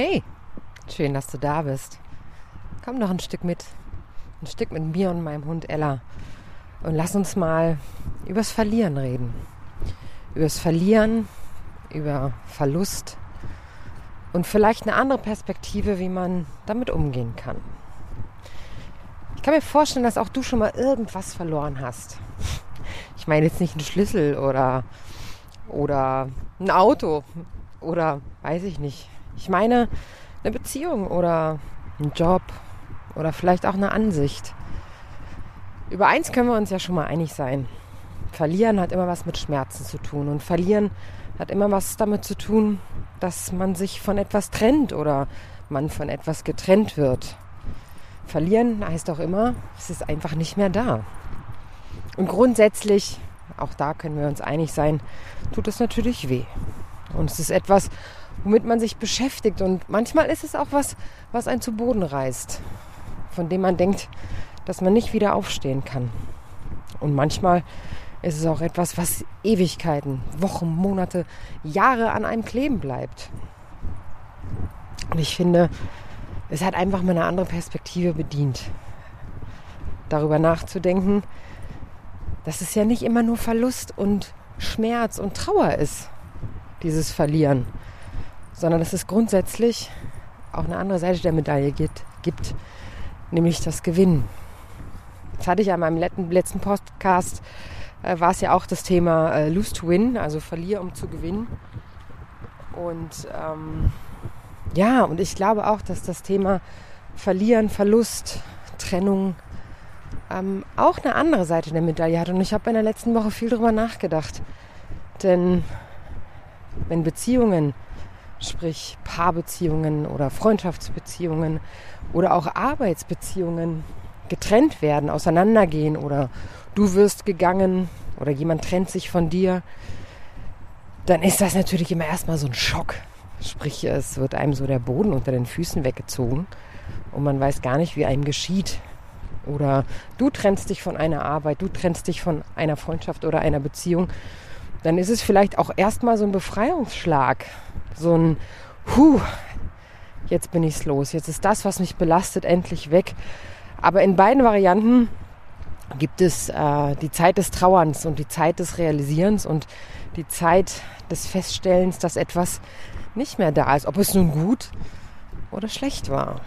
Hey, schön, dass du da bist. Komm doch ein Stück mit. Ein Stück mit mir und meinem Hund Ella. Und lass uns mal übers Verlieren reden. Übers Verlieren, über Verlust und vielleicht eine andere Perspektive, wie man damit umgehen kann. Ich kann mir vorstellen, dass auch du schon mal irgendwas verloren hast. Ich meine jetzt nicht einen Schlüssel oder, oder ein Auto oder weiß ich nicht, ich meine eine Beziehung oder einen Job oder vielleicht auch eine Ansicht. Über eins können wir uns ja schon mal einig sein. Verlieren hat immer was mit Schmerzen zu tun und verlieren hat immer was damit zu tun, dass man sich von etwas trennt oder man von etwas getrennt wird. Verlieren heißt auch immer, es ist einfach nicht mehr da. Und grundsätzlich, auch da können wir uns einig sein, tut es natürlich weh. Und es ist etwas, womit man sich beschäftigt. Und manchmal ist es auch was, was einen zu Boden reißt, von dem man denkt, dass man nicht wieder aufstehen kann. Und manchmal ist es auch etwas, was Ewigkeiten, Wochen, Monate, Jahre an einem kleben bleibt. Und ich finde, es hat einfach mal eine andere Perspektive bedient. Darüber nachzudenken, dass es ja nicht immer nur Verlust und Schmerz und Trauer ist, dieses Verlieren, sondern dass es grundsätzlich auch eine andere Seite der Medaille gibt, gibt nämlich das Gewinnen. Das hatte ich ja in meinem letzten Podcast, äh, war es ja auch das Thema äh, Lose to Win, also verliere um zu gewinnen. Und ähm, ja, und ich glaube auch, dass das Thema Verlieren, Verlust, Trennung ähm, auch eine andere Seite der Medaille hat. Und ich habe in der letzten Woche viel darüber nachgedacht. Denn wenn Beziehungen sprich Paarbeziehungen oder Freundschaftsbeziehungen oder auch Arbeitsbeziehungen getrennt werden, auseinandergehen oder du wirst gegangen oder jemand trennt sich von dir, dann ist das natürlich immer erstmal so ein Schock. Sprich, es wird einem so der Boden unter den Füßen weggezogen und man weiß gar nicht, wie einem geschieht. Oder du trennst dich von einer Arbeit, du trennst dich von einer Freundschaft oder einer Beziehung dann ist es vielleicht auch erstmal so ein Befreiungsschlag. So ein Huh, jetzt bin ich's los. Jetzt ist das, was mich belastet, endlich weg. Aber in beiden Varianten gibt es äh, die Zeit des Trauerns und die Zeit des Realisierens und die Zeit des Feststellens, dass etwas nicht mehr da ist, ob es nun gut oder schlecht war.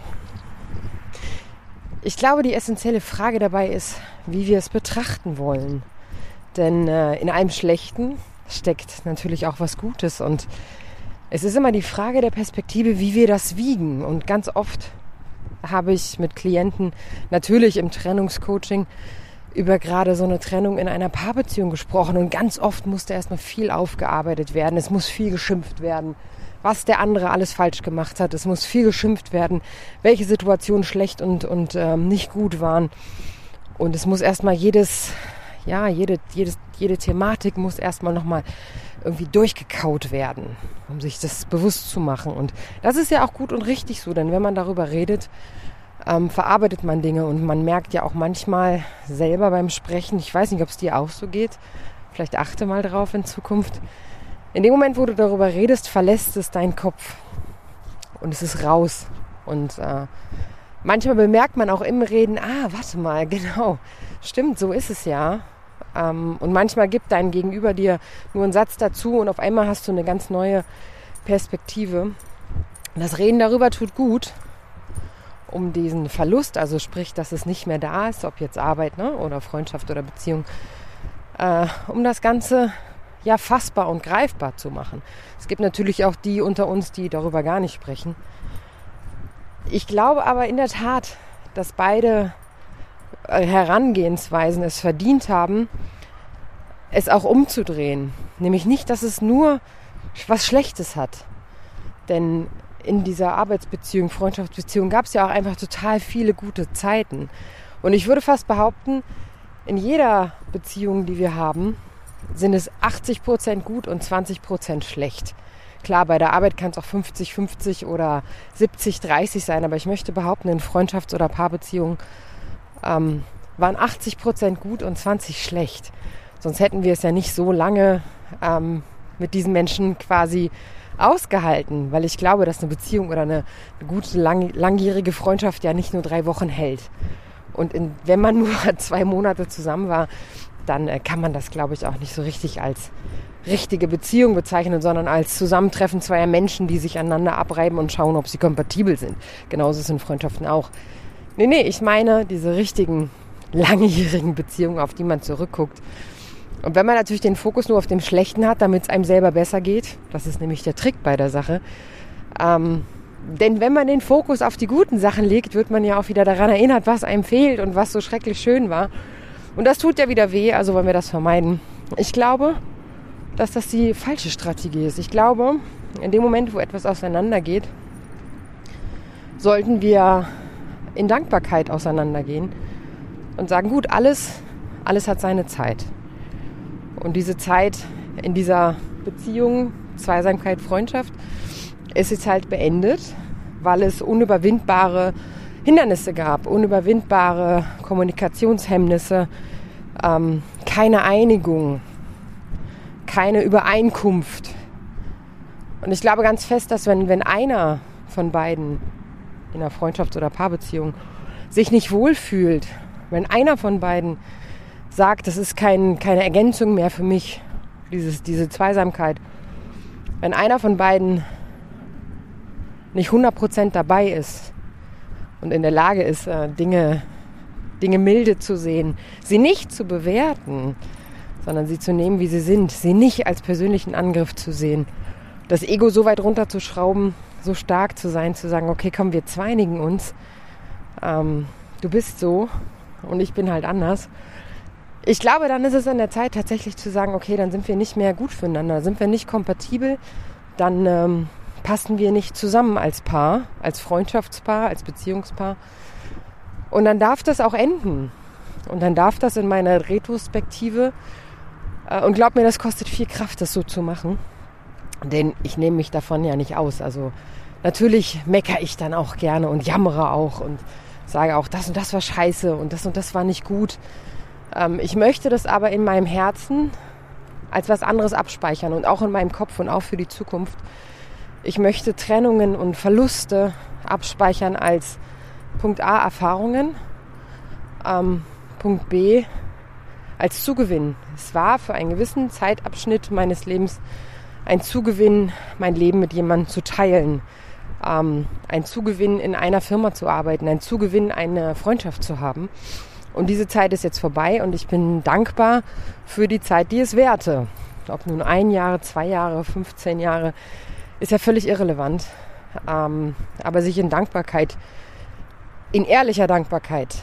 Ich glaube, die essentielle Frage dabei ist, wie wir es betrachten wollen. Denn äh, in einem Schlechten steckt natürlich auch was Gutes. Und es ist immer die Frage der Perspektive, wie wir das wiegen. Und ganz oft habe ich mit Klienten natürlich im Trennungscoaching über gerade so eine Trennung in einer Paarbeziehung gesprochen. Und ganz oft musste erstmal viel aufgearbeitet werden. Es muss viel geschimpft werden, was der andere alles falsch gemacht hat. Es muss viel geschimpft werden, welche Situationen schlecht und, und ähm, nicht gut waren. Und es muss erstmal jedes ja, jede, jedes, jede Thematik muss erstmal nochmal irgendwie durchgekaut werden, um sich das bewusst zu machen. Und das ist ja auch gut und richtig so, denn wenn man darüber redet, ähm, verarbeitet man Dinge und man merkt ja auch manchmal selber beim Sprechen, ich weiß nicht, ob es dir auch so geht, vielleicht achte mal drauf in Zukunft. In dem Moment, wo du darüber redest, verlässt es deinen Kopf und es ist raus. Und äh, manchmal bemerkt man auch im Reden, ah, warte mal, genau, stimmt, so ist es ja. Ähm, und manchmal gibt dein Gegenüber dir nur einen Satz dazu und auf einmal hast du eine ganz neue Perspektive. Das Reden darüber tut gut, um diesen Verlust, also sprich, dass es nicht mehr da ist, ob jetzt Arbeit ne, oder Freundschaft oder Beziehung, äh, um das Ganze ja fassbar und greifbar zu machen. Es gibt natürlich auch die unter uns, die darüber gar nicht sprechen. Ich glaube aber in der Tat, dass beide äh, Herangehensweisen es verdient haben, es auch umzudrehen. Nämlich nicht, dass es nur was Schlechtes hat. Denn in dieser Arbeitsbeziehung, Freundschaftsbeziehung gab es ja auch einfach total viele gute Zeiten. Und ich würde fast behaupten, in jeder Beziehung, die wir haben, sind es 80 Prozent gut und 20 Prozent schlecht. Klar, bei der Arbeit kann es auch 50, 50 oder 70, 30 sein, aber ich möchte behaupten, in Freundschafts- oder Paarbeziehungen ähm, waren 80 Prozent gut und 20 schlecht. Sonst hätten wir es ja nicht so lange ähm, mit diesen Menschen quasi ausgehalten, weil ich glaube, dass eine Beziehung oder eine, eine gute lang, langjährige Freundschaft ja nicht nur drei Wochen hält. Und in, wenn man nur zwei Monate zusammen war, dann äh, kann man das, glaube ich, auch nicht so richtig als richtige Beziehung bezeichnen, sondern als Zusammentreffen zweier Menschen, die sich aneinander abreiben und schauen, ob sie kompatibel sind. Genauso sind Freundschaften auch. Nee, nee, ich meine diese richtigen langjährigen Beziehungen, auf die man zurückguckt. Und wenn man natürlich den Fokus nur auf dem Schlechten hat, damit es einem selber besser geht, das ist nämlich der Trick bei der Sache. Ähm, denn wenn man den Fokus auf die guten Sachen legt, wird man ja auch wieder daran erinnert, was einem fehlt und was so schrecklich schön war. Und das tut ja wieder weh, also wollen wir das vermeiden. Ich glaube, dass das die falsche Strategie ist. Ich glaube, in dem Moment, wo etwas auseinandergeht, sollten wir in Dankbarkeit auseinandergehen und sagen, gut, alles, alles hat seine Zeit. Und diese Zeit in dieser Beziehung, Zweisamkeit, Freundschaft, ist jetzt halt beendet, weil es unüberwindbare Hindernisse gab, unüberwindbare Kommunikationshemmnisse, ähm, keine Einigung, keine Übereinkunft. Und ich glaube ganz fest, dass wenn, wenn einer von beiden in einer Freundschafts- oder Paarbeziehung sich nicht wohlfühlt, wenn einer von beiden sagt, das ist kein, keine Ergänzung mehr für mich, dieses, diese Zweisamkeit, wenn einer von beiden nicht 100% dabei ist und in der Lage ist, äh, Dinge, Dinge milde zu sehen, sie nicht zu bewerten, sondern sie zu nehmen, wie sie sind, sie nicht als persönlichen Angriff zu sehen, das Ego so weit runterzuschrauben, so stark zu sein, zu sagen, okay, komm, wir zweinigen uns, ähm, du bist so und ich bin halt anders. Ich glaube, dann ist es an der Zeit tatsächlich zu sagen, okay, dann sind wir nicht mehr gut füreinander, sind wir nicht kompatibel, dann ähm, passen wir nicht zusammen als Paar, als Freundschaftspaar, als Beziehungspaar. Und dann darf das auch enden. Und dann darf das in meiner Retrospektive, äh, und glaub mir, das kostet viel Kraft, das so zu machen. Denn ich nehme mich davon ja nicht aus. Also natürlich meckere ich dann auch gerne und jammere auch und sage auch, das und das war scheiße und das und das war nicht gut. Ähm, ich möchte das aber in meinem Herzen als was anderes abspeichern und auch in meinem Kopf und auch für die Zukunft. Ich möchte Trennungen und Verluste abspeichern als Punkt A Erfahrungen, ähm, Punkt B als Zugewinn. Es war für einen gewissen Zeitabschnitt meines Lebens ein Zugewinn, mein Leben mit jemandem zu teilen, ähm, ein Zugewinn in einer Firma zu arbeiten, ein Zugewinn eine Freundschaft zu haben. Und diese Zeit ist jetzt vorbei und ich bin dankbar für die Zeit, die es währte. Ob nun ein Jahr, zwei Jahre, 15 Jahre, ist ja völlig irrelevant. Ähm, aber sich in Dankbarkeit, in ehrlicher Dankbarkeit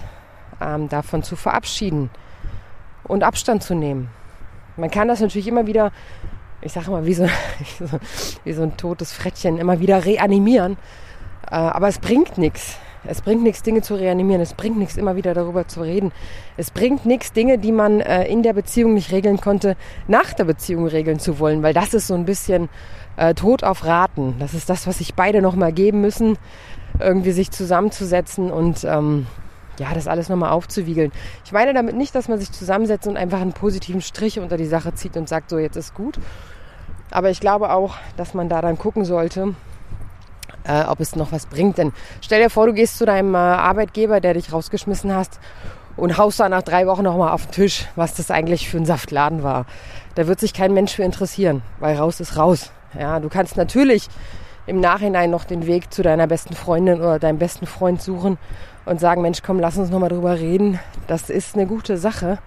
ähm, davon zu verabschieden und Abstand zu nehmen. Man kann das natürlich immer wieder, ich sage mal, wie so, wie so ein totes Frettchen, immer wieder reanimieren. Äh, aber es bringt nichts. Es bringt nichts, Dinge zu reanimieren. Es bringt nichts, immer wieder darüber zu reden. Es bringt nichts, Dinge, die man äh, in der Beziehung nicht regeln konnte, nach der Beziehung regeln zu wollen, weil das ist so ein bisschen äh, Tod auf Raten. Das ist das, was sich beide nochmal geben müssen, irgendwie sich zusammenzusetzen und ähm, ja, das alles nochmal aufzuwiegeln. Ich meine damit nicht, dass man sich zusammensetzt und einfach einen positiven Strich unter die Sache zieht und sagt, so jetzt ist gut. Aber ich glaube auch, dass man da dann gucken sollte, äh, ob es noch was bringt. Denn stell dir vor, du gehst zu deinem äh, Arbeitgeber, der dich rausgeschmissen hast und haust da nach drei Wochen nochmal auf den Tisch, was das eigentlich für ein Saftladen war. Da wird sich kein Mensch für interessieren, weil raus ist raus. Ja, du kannst natürlich im Nachhinein noch den Weg zu deiner besten Freundin oder deinem besten Freund suchen und sagen, Mensch, komm, lass uns nochmal drüber reden. Das ist eine gute Sache.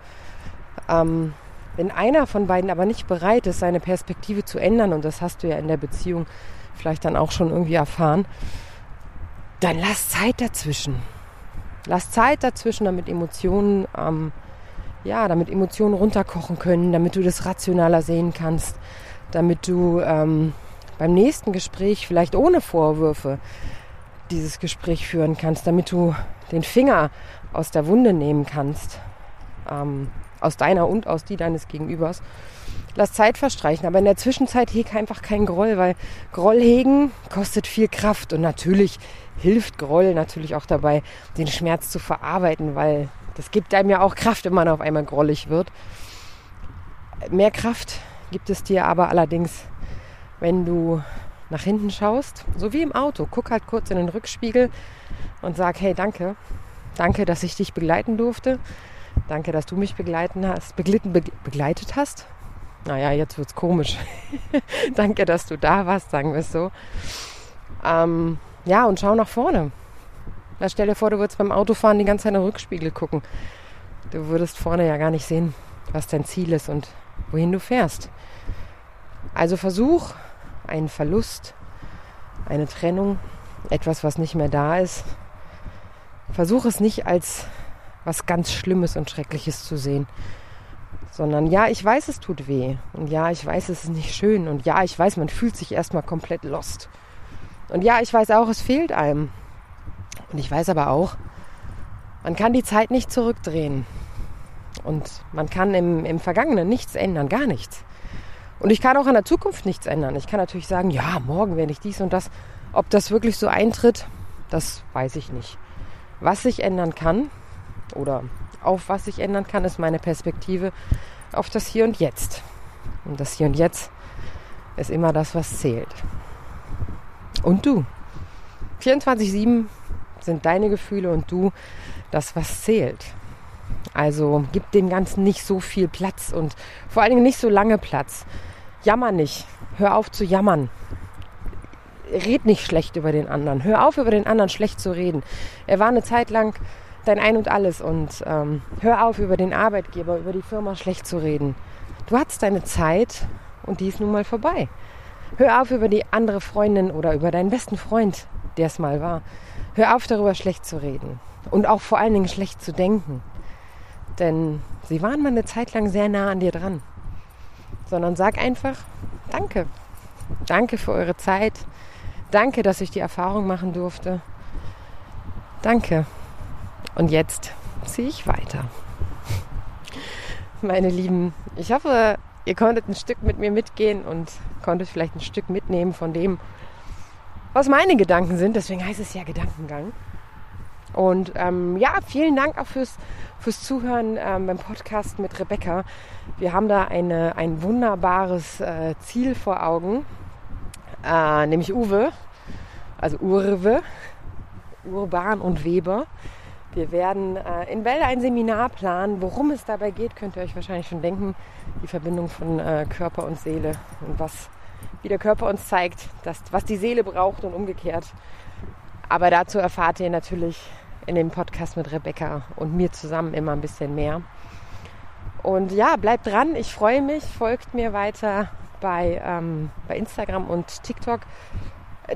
Ähm, wenn einer von beiden aber nicht bereit ist, seine Perspektive zu ändern, und das hast du ja in der Beziehung vielleicht dann auch schon irgendwie erfahren, dann lass Zeit dazwischen. Lass Zeit dazwischen, damit Emotionen, ähm, ja, damit Emotionen runterkochen können, damit du das rationaler sehen kannst, damit du ähm, beim nächsten Gespräch vielleicht ohne Vorwürfe dieses Gespräch führen kannst, damit du den Finger aus der Wunde nehmen kannst, ähm, aus deiner und aus die deines Gegenübers. Lass Zeit verstreichen. Aber in der Zwischenzeit heg einfach keinen Groll, weil Groll hegen kostet viel Kraft. Und natürlich hilft Groll natürlich auch dabei, den Schmerz zu verarbeiten, weil das gibt einem ja auch Kraft, wenn man auf einmal grollig wird. Mehr Kraft gibt es dir aber allerdings, wenn du nach hinten schaust, so wie im Auto. Guck halt kurz in den Rückspiegel und sag, hey, danke. Danke, dass ich dich begleiten durfte. Danke, dass du mich begleiten hast, beglitten, be begleitet hast. Naja, jetzt wird's komisch. danke, dass du da warst, sagen wir es so. Ähm, ja, und schau nach vorne. Da stell dir vor, du würdest beim Autofahren die ganze Zeit in den Rückspiegel gucken. Du würdest vorne ja gar nicht sehen, was dein Ziel ist und wohin du fährst. Also versuch einen Verlust, eine Trennung, etwas, was nicht mehr da ist. Versuch es nicht als was ganz Schlimmes und Schreckliches zu sehen, sondern ja, ich weiß, es tut weh und ja, ich weiß, es ist nicht schön und ja, ich weiß, man fühlt sich erstmal komplett lost. Und ja, ich weiß auch, es fehlt einem. Und ich weiß aber auch, man kann die Zeit nicht zurückdrehen. Und man kann im, im Vergangenen nichts ändern, gar nichts. Und ich kann auch an der Zukunft nichts ändern. Ich kann natürlich sagen, ja, morgen werde ich dies und das. Ob das wirklich so eintritt, das weiß ich nicht. Was sich ändern kann oder auf was sich ändern kann, ist meine Perspektive auf das Hier und Jetzt. Und das Hier und Jetzt ist immer das, was zählt. Und du. 24-7 sind deine Gefühle und du das, was zählt. Also gib dem Ganzen nicht so viel Platz und vor allen Dingen nicht so lange Platz. Jammer nicht. Hör auf zu jammern. Red nicht schlecht über den anderen. Hör auf, über den anderen schlecht zu reden. Er war eine Zeit lang dein Ein und alles und ähm, hör auf, über den Arbeitgeber, über die Firma schlecht zu reden. Du hattest deine Zeit und die ist nun mal vorbei. Hör auf, über die andere Freundin oder über deinen besten Freund, der es mal war. Hör auf, darüber schlecht zu reden und auch vor allen Dingen schlecht zu denken. Denn sie waren mal eine Zeit lang sehr nah an dir dran sondern sag einfach Danke. Danke für eure Zeit. Danke, dass ich die Erfahrung machen durfte. Danke. Und jetzt ziehe ich weiter. Meine Lieben, ich hoffe, ihr konntet ein Stück mit mir mitgehen und konntet vielleicht ein Stück mitnehmen von dem, was meine Gedanken sind. Deswegen heißt es ja Gedankengang. Und ähm, ja, vielen Dank auch fürs, fürs Zuhören ähm, beim Podcast mit Rebecca. Wir haben da eine, ein wunderbares äh, Ziel vor Augen, äh, nämlich Uwe, also Urwe, Urban und Weber. Wir werden äh, in Wälder ein Seminar planen. Worum es dabei geht, könnt ihr euch wahrscheinlich schon denken. Die Verbindung von äh, Körper und Seele und was, wie der Körper uns zeigt, dass, was die Seele braucht und umgekehrt. Aber dazu erfahrt ihr natürlich in dem Podcast mit Rebecca und mir zusammen immer ein bisschen mehr. Und ja, bleibt dran. Ich freue mich. Folgt mir weiter bei, ähm, bei Instagram und TikTok.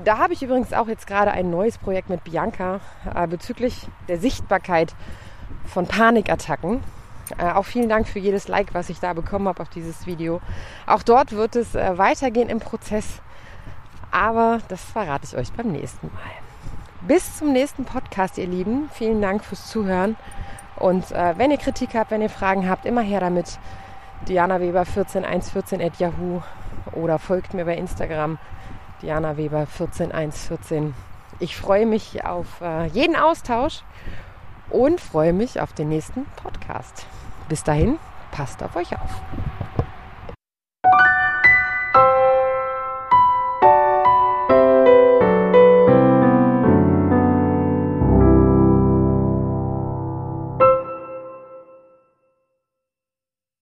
Da habe ich übrigens auch jetzt gerade ein neues Projekt mit Bianca äh, bezüglich der Sichtbarkeit von Panikattacken. Äh, auch vielen Dank für jedes Like, was ich da bekommen habe auf dieses Video. Auch dort wird es äh, weitergehen im Prozess. Aber das verrate ich euch beim nächsten Mal. Bis zum nächsten Podcast, ihr Lieben. Vielen Dank fürs Zuhören. Und äh, wenn ihr Kritik habt, wenn ihr Fragen habt, immer her damit. Diana Weber 14114 at Yahoo oder folgt mir bei Instagram Diana Weber 14114. Ich freue mich auf äh, jeden Austausch und freue mich auf den nächsten Podcast. Bis dahin, passt auf euch auf.